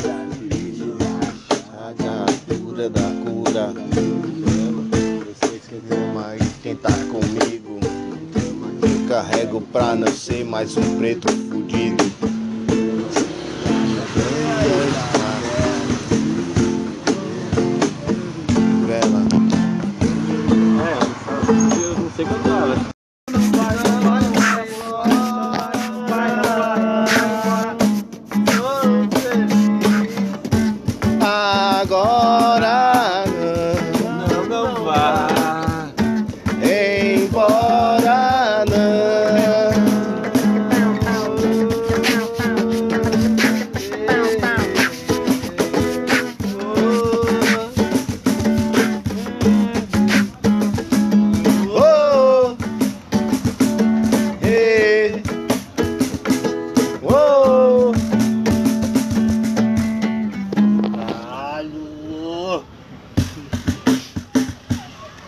A cura da cura. Quem tá comigo? Eu carrego pra não ser mais um preto